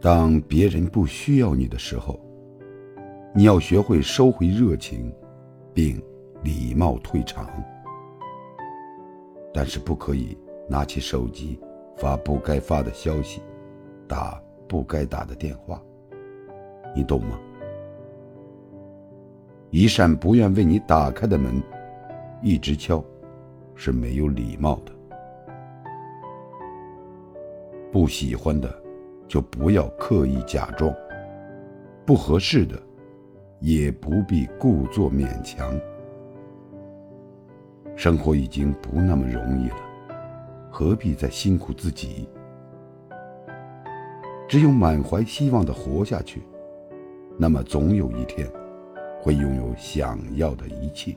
当别人不需要你的时候，你要学会收回热情，并礼貌退场。但是不可以拿起手机发不该发的消息，打不该打的电话。你懂吗？一扇不愿为你打开的门，一直敲，是没有礼貌的。不喜欢的，就不要刻意假装；不合适的，也不必故作勉强。生活已经不那么容易了，何必再辛苦自己？只有满怀希望的活下去，那么总有一天，会拥有想要的一切。